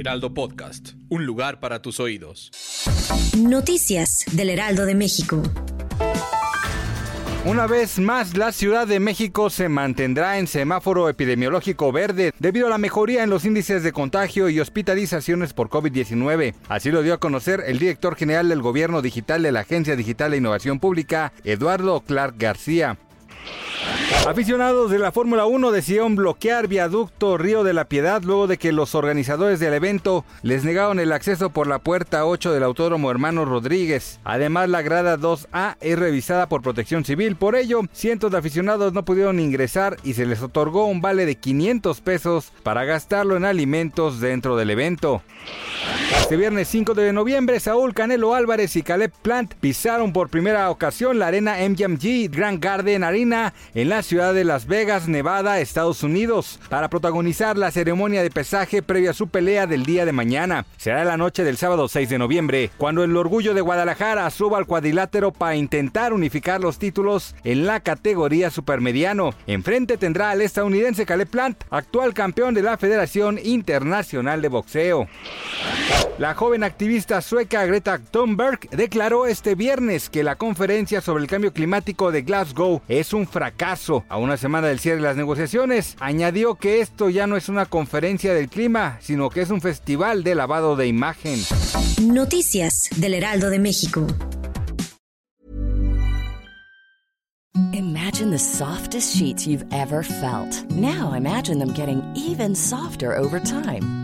Heraldo Podcast, un lugar para tus oídos. Noticias del Heraldo de México. Una vez más, la Ciudad de México se mantendrá en semáforo epidemiológico verde debido a la mejoría en los índices de contagio y hospitalizaciones por COVID-19. Así lo dio a conocer el director general del Gobierno Digital de la Agencia Digital de Innovación Pública, Eduardo Clark García. Aficionados de la Fórmula 1 decidieron bloquear viaducto Río de la Piedad luego de que los organizadores del evento les negaron el acceso por la puerta 8 del Autódromo Hermano Rodríguez. Además, la grada 2A es revisada por Protección Civil. Por ello, cientos de aficionados no pudieron ingresar y se les otorgó un vale de 500 pesos para gastarlo en alimentos dentro del evento. Este viernes 5 de noviembre, Saúl Canelo Álvarez y Caleb Plant pisaron por primera ocasión la arena MGMG Grand Garden Arena en la ciudad de Las Vegas, Nevada, Estados Unidos, para protagonizar la ceremonia de pesaje previa a su pelea del día de mañana. Será la noche del sábado 6 de noviembre, cuando el orgullo de Guadalajara suba al cuadrilátero para intentar unificar los títulos en la categoría supermediano. Enfrente tendrá al estadounidense Caleb Plant, actual campeón de la Federación Internacional de Boxeo. La joven activista sueca Greta Thunberg declaró este viernes que la conferencia sobre el cambio climático de Glasgow es un fracaso. A una semana del cierre de las negociaciones, añadió que esto ya no es una conferencia del clima, sino que es un festival de lavado de imagen. Noticias del Heraldo de México. Imagine the softest sheets you've ever felt. Now imagine them getting even softer over time.